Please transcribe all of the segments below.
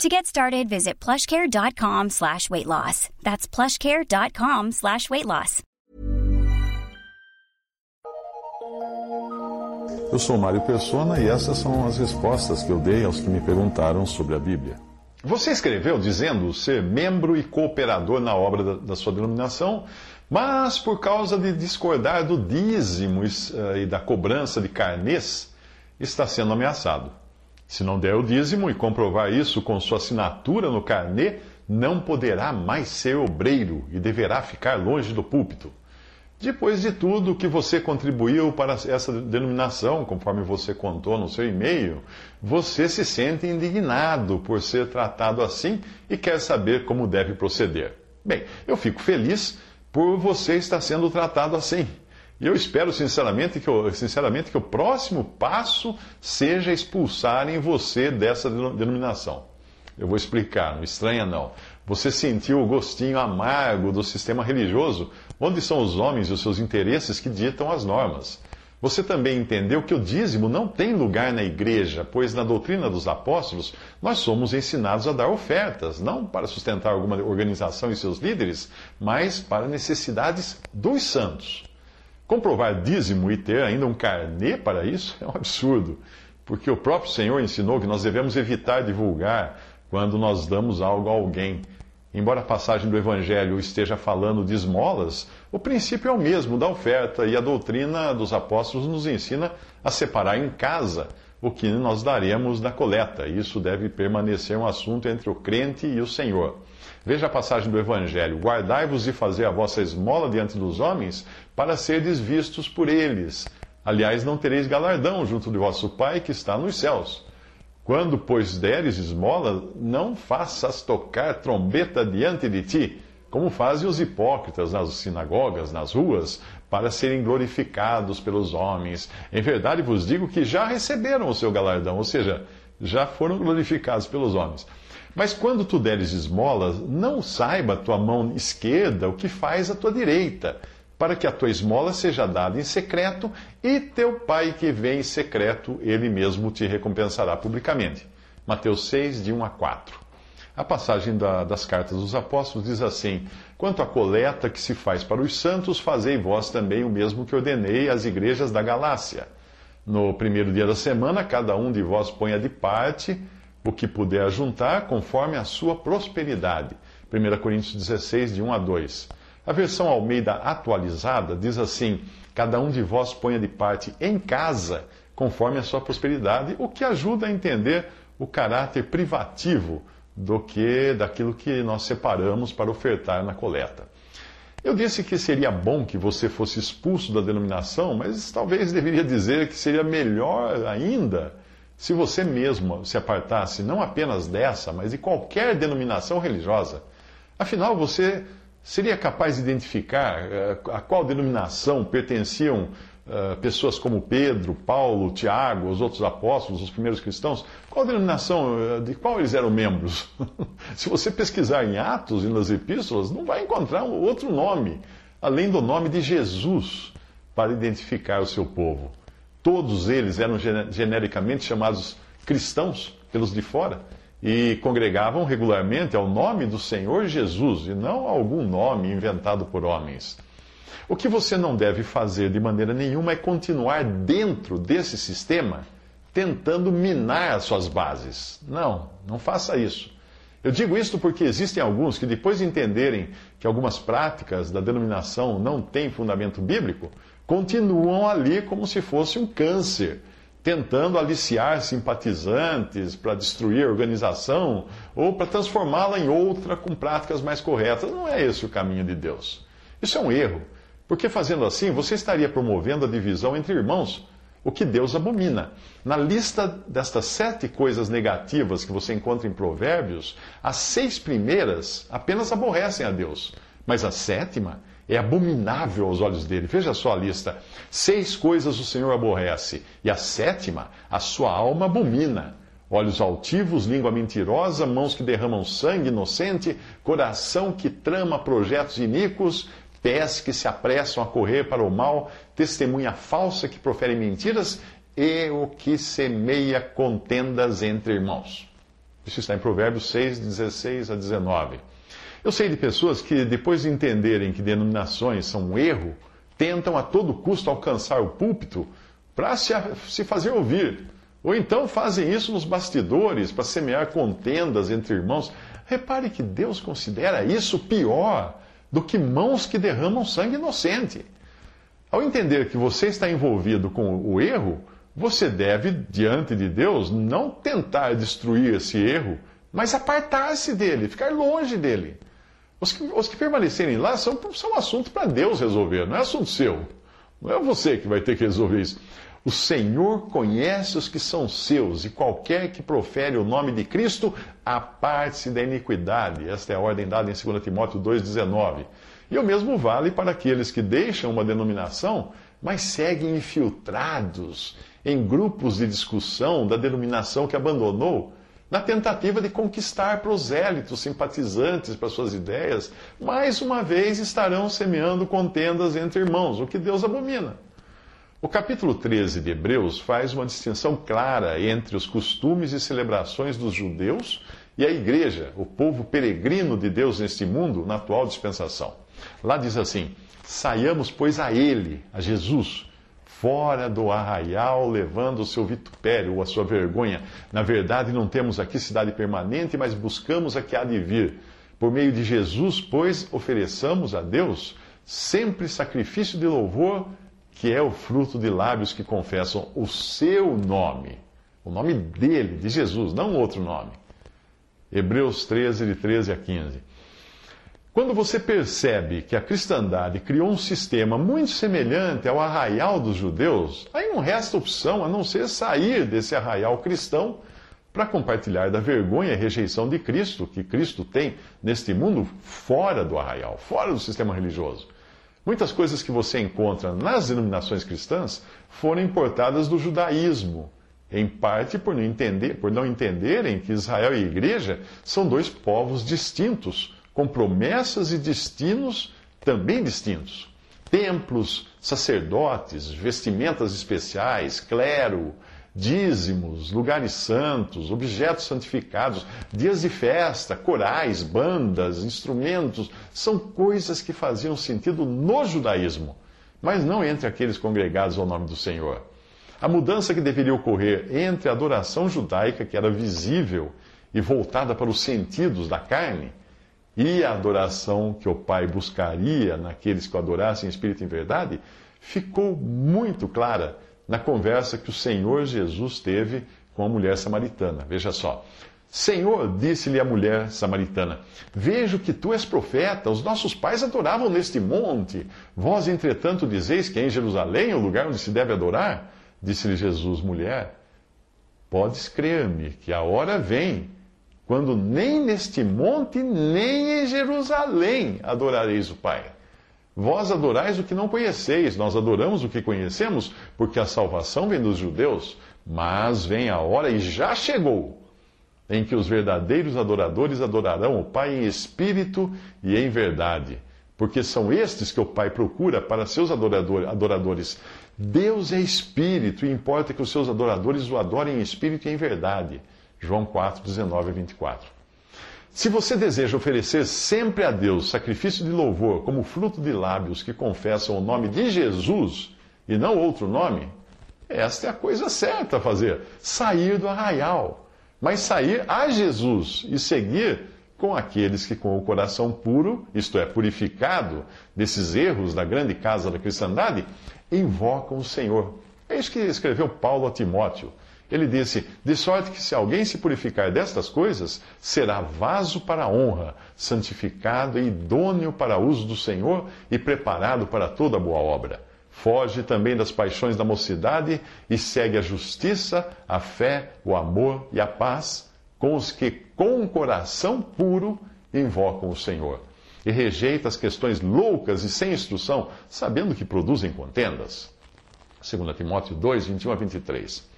To get started, visit plushcare.com slash weight loss. That's plushcare.com slash weight loss. Eu sou Mário Persona e essas são as respostas que eu dei aos que me perguntaram sobre a Bíblia. Você escreveu dizendo ser membro e cooperador na obra da, da sua denominação, mas por causa de discordar do dízimo e da cobrança de carnês, está sendo ameaçado. Se não der o dízimo e comprovar isso com sua assinatura no carnê, não poderá mais ser obreiro e deverá ficar longe do púlpito. Depois de tudo que você contribuiu para essa denominação, conforme você contou no seu e-mail, você se sente indignado por ser tratado assim e quer saber como deve proceder. Bem, eu fico feliz por você estar sendo tratado assim. E eu espero sinceramente que, sinceramente que o próximo passo seja expulsarem você dessa denominação. Eu vou explicar, não estranha não. Você sentiu o gostinho amargo do sistema religioso, onde são os homens e os seus interesses que ditam as normas. Você também entendeu que o dízimo não tem lugar na igreja, pois na doutrina dos apóstolos nós somos ensinados a dar ofertas, não para sustentar alguma organização e seus líderes, mas para necessidades dos santos. Comprovar dízimo e ter ainda um carnê para isso é um absurdo, porque o próprio Senhor ensinou que nós devemos evitar divulgar quando nós damos algo a alguém. Embora a passagem do Evangelho esteja falando de esmolas, o princípio é o mesmo da oferta e a doutrina dos apóstolos nos ensina a separar em casa o que nós daremos da coleta. Isso deve permanecer um assunto entre o crente e o Senhor. Veja a passagem do Evangelho: Guardai-vos de fazer a vossa esmola diante dos homens, para serdes vistos por eles. Aliás, não tereis galardão junto de vosso Pai que está nos céus. Quando, pois, deres esmola, não faças tocar trombeta diante de ti, como fazem os hipócritas nas sinagogas, nas ruas, para serem glorificados pelos homens. Em verdade vos digo que já receberam o seu galardão, ou seja, já foram glorificados pelos homens. Mas quando tu deres esmolas, não saiba a tua mão esquerda o que faz a tua direita, para que a tua esmola seja dada em secreto, e teu pai que vem em secreto, ele mesmo te recompensará publicamente. Mateus 6, de 1 a 4. A passagem da, das cartas dos apóstolos diz assim: Quanto à coleta que se faz para os santos, fazei vós também o mesmo que ordenei às igrejas da Galácia. No primeiro dia da semana, cada um de vós ponha de parte o que puder juntar, conforme a sua prosperidade. 1 Coríntios 16, de 1 a 2. A versão Almeida atualizada diz assim: Cada um de vós ponha de parte em casa, conforme a sua prosperidade, o que ajuda a entender o caráter privativo do que daquilo que nós separamos para ofertar na coleta. Eu disse que seria bom que você fosse expulso da denominação, mas talvez deveria dizer que seria melhor ainda se você mesmo se apartasse não apenas dessa, mas de qualquer denominação religiosa, afinal você seria capaz de identificar uh, a qual denominação pertenciam uh, pessoas como Pedro, Paulo, Tiago, os outros apóstolos, os primeiros cristãos? Qual denominação, uh, de qual eles eram membros? se você pesquisar em Atos e nas epístolas, não vai encontrar outro nome, além do nome de Jesus, para identificar o seu povo. Todos eles eram genericamente chamados cristãos pelos de fora e congregavam regularmente ao nome do Senhor Jesus e não a algum nome inventado por homens. O que você não deve fazer de maneira nenhuma é continuar dentro desse sistema tentando minar as suas bases. Não, não faça isso. Eu digo isto porque existem alguns que, depois de entenderem que algumas práticas da denominação não têm fundamento bíblico, continuam ali como se fosse um câncer, tentando aliciar simpatizantes para destruir a organização ou para transformá-la em outra com práticas mais corretas. Não é esse o caminho de Deus. Isso é um erro, porque fazendo assim você estaria promovendo a divisão entre irmãos, o que Deus abomina. Na lista destas sete coisas negativas que você encontra em Provérbios, as seis primeiras apenas aborrecem a Deus, mas a sétima é abominável aos olhos dele. Veja só a lista. Seis coisas o Senhor aborrece, e a sétima, a sua alma abomina. Olhos altivos, língua mentirosa, mãos que derramam sangue inocente, coração que trama projetos iníquos, pés que se apressam a correr para o mal, testemunha falsa que profere mentiras e o que semeia contendas entre irmãos. Isso está em Provérbios 6, 16 a 19. Eu sei de pessoas que, depois de entenderem que denominações são um erro, tentam a todo custo alcançar o púlpito para se, se fazer ouvir. Ou então fazem isso nos bastidores para semear contendas entre irmãos. Repare que Deus considera isso pior do que mãos que derramam sangue inocente. Ao entender que você está envolvido com o erro, você deve, diante de Deus, não tentar destruir esse erro, mas apartar-se dele, ficar longe dele. Os que, os que permanecerem lá são, são assunto para Deus resolver, não é assunto seu. Não é você que vai ter que resolver isso. O Senhor conhece os que são seus, e qualquer que profere o nome de Cristo, aparte-se da iniquidade. Esta é a ordem dada em 2 Timóteo 2,19. E o mesmo vale para aqueles que deixam uma denominação, mas seguem infiltrados em grupos de discussão da denominação que abandonou na tentativa de conquistar prosélitos, simpatizantes para suas ideias, mais uma vez estarão semeando contendas entre irmãos, o que Deus abomina. O capítulo 13 de Hebreus faz uma distinção clara entre os costumes e celebrações dos judeus e a igreja, o povo peregrino de Deus neste mundo, na atual dispensação. Lá diz assim: Saiamos, pois, a Ele, a Jesus fora do arraial, levando o seu vitupério ou a sua vergonha. Na verdade, não temos aqui cidade permanente, mas buscamos a que há de vir. Por meio de Jesus, pois, ofereçamos a Deus sempre sacrifício de louvor, que é o fruto de lábios que confessam o seu nome. O nome dele, de Jesus, não outro nome. Hebreus 13, de 13 a 15. Quando você percebe que a cristandade criou um sistema muito semelhante ao arraial dos judeus, aí não resta opção a não ser sair desse arraial cristão para compartilhar da vergonha e rejeição de Cristo, que Cristo tem neste mundo fora do arraial, fora do sistema religioso. Muitas coisas que você encontra nas denominações cristãs foram importadas do judaísmo, em parte por não, entender, por não entenderem que Israel e igreja são dois povos distintos com promessas e destinos também distintos. Templos, sacerdotes, vestimentas especiais, clero, dízimos, lugares santos, objetos santificados, dias de festa, corais, bandas, instrumentos, são coisas que faziam sentido no judaísmo, mas não entre aqueles congregados ao nome do Senhor. A mudança que deveria ocorrer entre a adoração judaica, que era visível e voltada para os sentidos da carne, e a adoração que o Pai buscaria naqueles que o adorassem em espírito e em verdade, ficou muito clara na conversa que o Senhor Jesus teve com a mulher samaritana. Veja só. Senhor, disse-lhe a mulher samaritana: Vejo que tu és profeta, os nossos pais adoravam neste monte. Vós, entretanto, dizeis que é em Jerusalém o lugar onde se deve adorar? Disse-lhe Jesus, mulher: Podes crer-me que a hora vem quando nem neste monte, nem em Jerusalém adorareis o Pai. Vós adorais o que não conheceis, nós adoramos o que conhecemos, porque a salvação vem dos judeus, mas vem a hora, e já chegou, em que os verdadeiros adoradores adorarão o Pai em espírito e em verdade, porque são estes que o Pai procura para seus adoradores. Deus é espírito, e importa que os seus adoradores o adorem em espírito e em verdade. João 4, 19 a 24. Se você deseja oferecer sempre a Deus sacrifício de louvor como fruto de lábios que confessam o nome de Jesus e não outro nome, esta é a coisa certa a fazer: sair do arraial. Mas sair a Jesus e seguir com aqueles que, com o coração puro, isto é, purificado desses erros da grande casa da cristandade, invocam o Senhor. É isso que escreveu Paulo a Timóteo. Ele disse: De sorte que se alguém se purificar destas coisas, será vaso para a honra, santificado e idôneo para uso do Senhor e preparado para toda boa obra. Foge também das paixões da mocidade e segue a justiça, a fé, o amor e a paz com os que, com um coração puro, invocam o Senhor. e rejeita as questões loucas e sem instrução, sabendo que produzem contendas. 2 Timóteo 2, 21 a 23.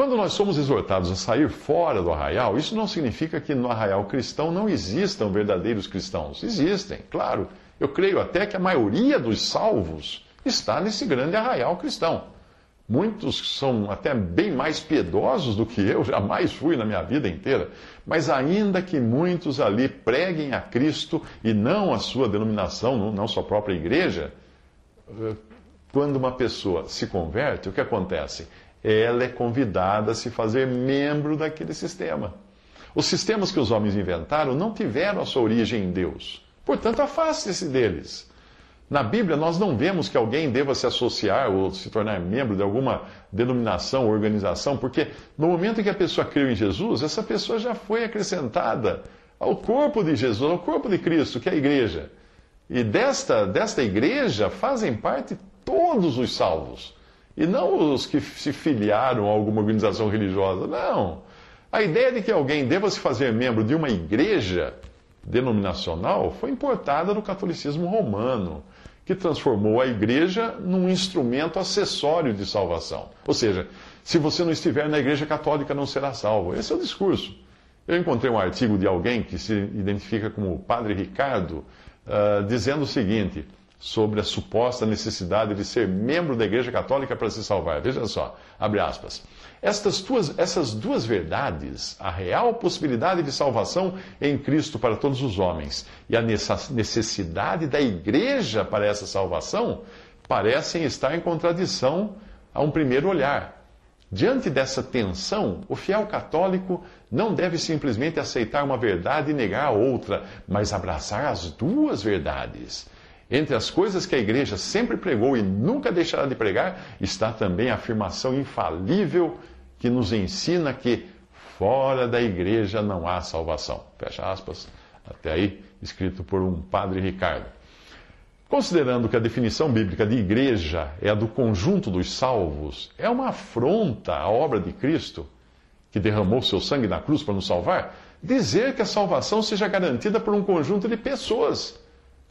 Quando nós somos exortados a sair fora do arraial, isso não significa que no arraial cristão não existam verdadeiros cristãos. Existem, claro. Eu creio até que a maioria dos salvos está nesse grande arraial cristão. Muitos são até bem mais piedosos do que eu, jamais fui na minha vida inteira. Mas ainda que muitos ali preguem a Cristo e não a sua denominação, não sua própria igreja, eh, quando uma pessoa se converte, o que acontece? Ela é convidada a se fazer membro daquele sistema. Os sistemas que os homens inventaram não tiveram a sua origem em Deus. Portanto, afaste-se deles. Na Bíblia, nós não vemos que alguém deva se associar ou se tornar membro de alguma denominação ou organização, porque no momento em que a pessoa creu em Jesus, essa pessoa já foi acrescentada ao corpo de Jesus, ao corpo de Cristo, que é a igreja. E desta, desta igreja fazem parte todos os salvos. E não os que se filiaram a alguma organização religiosa. Não. A ideia de que alguém deva se fazer membro de uma igreja denominacional foi importada do catolicismo romano que transformou a igreja num instrumento acessório de salvação. Ou seja, se você não estiver na igreja católica, não será salvo. Esse é o discurso. Eu encontrei um artigo de alguém que se identifica como Padre Ricardo, uh, dizendo o seguinte sobre a suposta necessidade de ser membro da Igreja Católica para se salvar. Veja só, abre aspas. Estas duas, essas duas verdades, a real possibilidade de salvação em Cristo para todos os homens e a necessidade da igreja para essa salvação, parecem estar em contradição a um primeiro olhar. Diante dessa tensão, o fiel católico não deve simplesmente aceitar uma verdade e negar a outra, mas abraçar as duas verdades. Entre as coisas que a igreja sempre pregou e nunca deixará de pregar, está também a afirmação infalível que nos ensina que fora da igreja não há salvação. Fecha aspas, até aí, escrito por um padre Ricardo. Considerando que a definição bíblica de igreja é a do conjunto dos salvos, é uma afronta à obra de Cristo, que derramou seu sangue na cruz para nos salvar, dizer que a salvação seja garantida por um conjunto de pessoas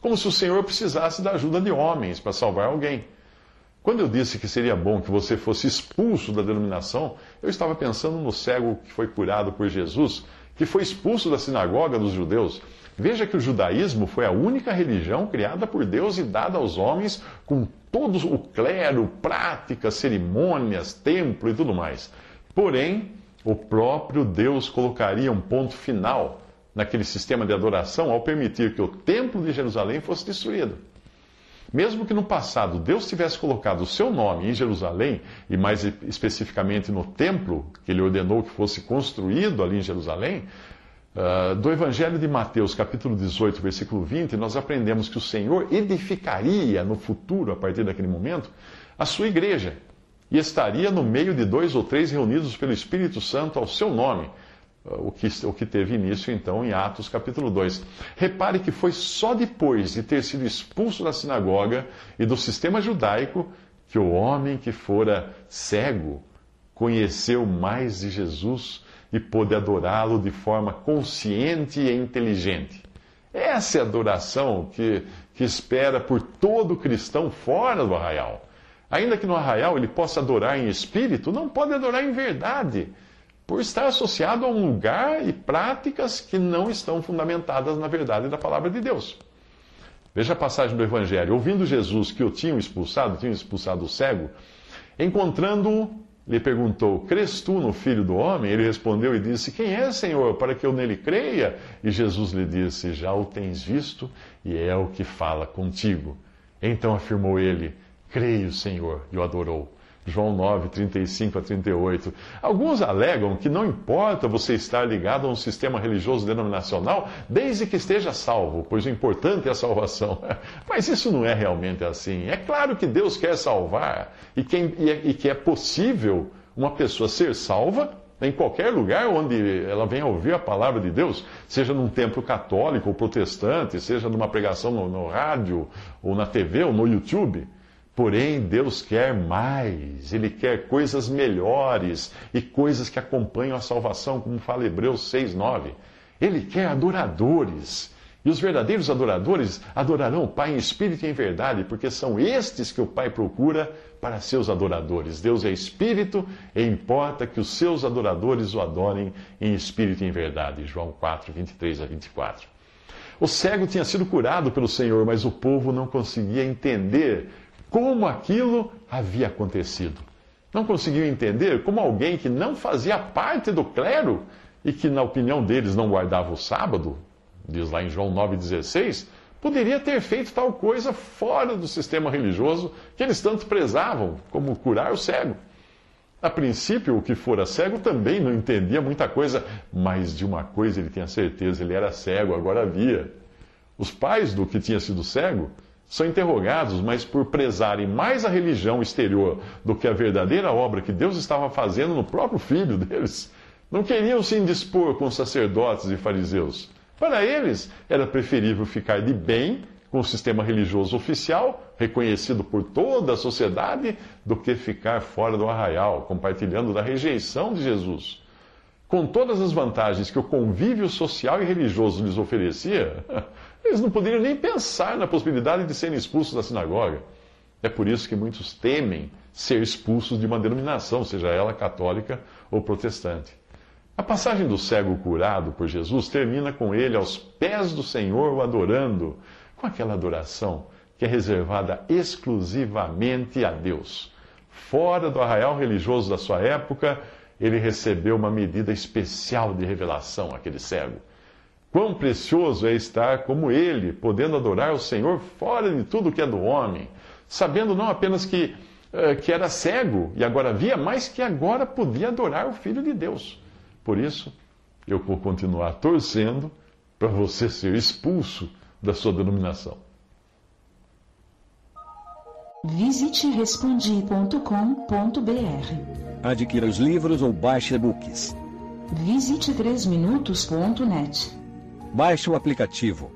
como se o Senhor precisasse da ajuda de homens para salvar alguém. Quando eu disse que seria bom que você fosse expulso da denominação, eu estava pensando no cego que foi curado por Jesus, que foi expulso da sinagoga dos judeus. Veja que o judaísmo foi a única religião criada por Deus e dada aos homens com todo o clero, práticas, cerimônias, templo e tudo mais. Porém, o próprio Deus colocaria um ponto final naquele sistema de adoração ao permitir que o templo de Jerusalém fosse destruído. Mesmo que no passado Deus tivesse colocado o seu nome em Jerusalém, e mais especificamente no templo que ele ordenou que fosse construído ali em Jerusalém, uh, do Evangelho de Mateus, capítulo 18, versículo 20, nós aprendemos que o Senhor edificaria no futuro, a partir daquele momento, a sua igreja, e estaria no meio de dois ou três reunidos pelo Espírito Santo ao seu nome o que, o que teve início então em Atos capítulo 2. Repare que foi só depois de ter sido expulso da sinagoga e do sistema judaico que o homem que fora cego conheceu mais de Jesus e pôde adorá-lo de forma consciente e inteligente. Essa é a adoração que, que espera por todo cristão fora do arraial. Ainda que no arraial ele possa adorar em espírito, não pode adorar em verdade por estar associado a um lugar e práticas que não estão fundamentadas na verdade da palavra de Deus. Veja a passagem do Evangelho. Ouvindo Jesus que o tinham expulsado, tinham expulsado o cego, encontrando-o, lhe perguntou: Crês tu no Filho do Homem? Ele respondeu e disse: Quem é, Senhor, para que eu nele creia? E Jesus lhe disse: Já o tens visto e é o que fala contigo. Então afirmou ele: Creio, Senhor, e o adorou. João 9, 35 a 38. Alguns alegam que não importa você estar ligado a um sistema religioso denominacional, desde que esteja salvo, pois o importante é a salvação. Mas isso não é realmente assim. É claro que Deus quer salvar e, é, e que é possível uma pessoa ser salva em qualquer lugar onde ela venha ouvir a palavra de Deus, seja num templo católico ou protestante, seja numa pregação no, no rádio, ou na TV, ou no YouTube. Porém, Deus quer mais, Ele quer coisas melhores e coisas que acompanham a salvação, como fala Hebreus 6,9. Ele quer adoradores E os verdadeiros adoradores adorarão o Pai em espírito e em verdade, porque são estes que o Pai procura para seus adoradores. Deus é espírito e importa que os seus adoradores o adorem em espírito e em verdade. João 4, 23 a 24. O cego tinha sido curado pelo Senhor, mas o povo não conseguia entender como aquilo havia acontecido. Não conseguiam entender como alguém que não fazia parte do clero e que, na opinião deles, não guardava o sábado, diz lá em João 9,16, poderia ter feito tal coisa fora do sistema religioso que eles tanto prezavam, como curar o cego. A princípio, o que fora cego também não entendia muita coisa, mas de uma coisa ele tinha certeza: ele era cego, agora via. Os pais do que tinha sido cego são interrogados, mas por prezarem mais a religião exterior do que a verdadeira obra que Deus estava fazendo no próprio filho deles, não queriam se indispor com sacerdotes e fariseus. Para eles, era preferível ficar de bem com o sistema religioso oficial, reconhecido por toda a sociedade, do que ficar fora do arraial, compartilhando da rejeição de Jesus. Com todas as vantagens que o convívio social e religioso lhes oferecia, eles não poderiam nem pensar na possibilidade de serem expulsos da sinagoga. É por isso que muitos temem ser expulsos de uma denominação, seja ela católica ou protestante. A passagem do cego curado por Jesus termina com ele aos pés do Senhor, o adorando, com aquela adoração que é reservada exclusivamente a Deus. Fora do arraial religioso da sua época, ele recebeu uma medida especial de revelação, aquele cego. Quão precioso é estar como ele, podendo adorar o Senhor fora de tudo que é do homem, sabendo não apenas que, eh, que era cego e agora via, mas que agora podia adorar o Filho de Deus. Por isso, eu vou continuar torcendo para você ser expulso da sua denominação. Visite respondi.com.br. Adquira os livros ou baixe e-books. Visite 3minutos.net. Baixe o aplicativo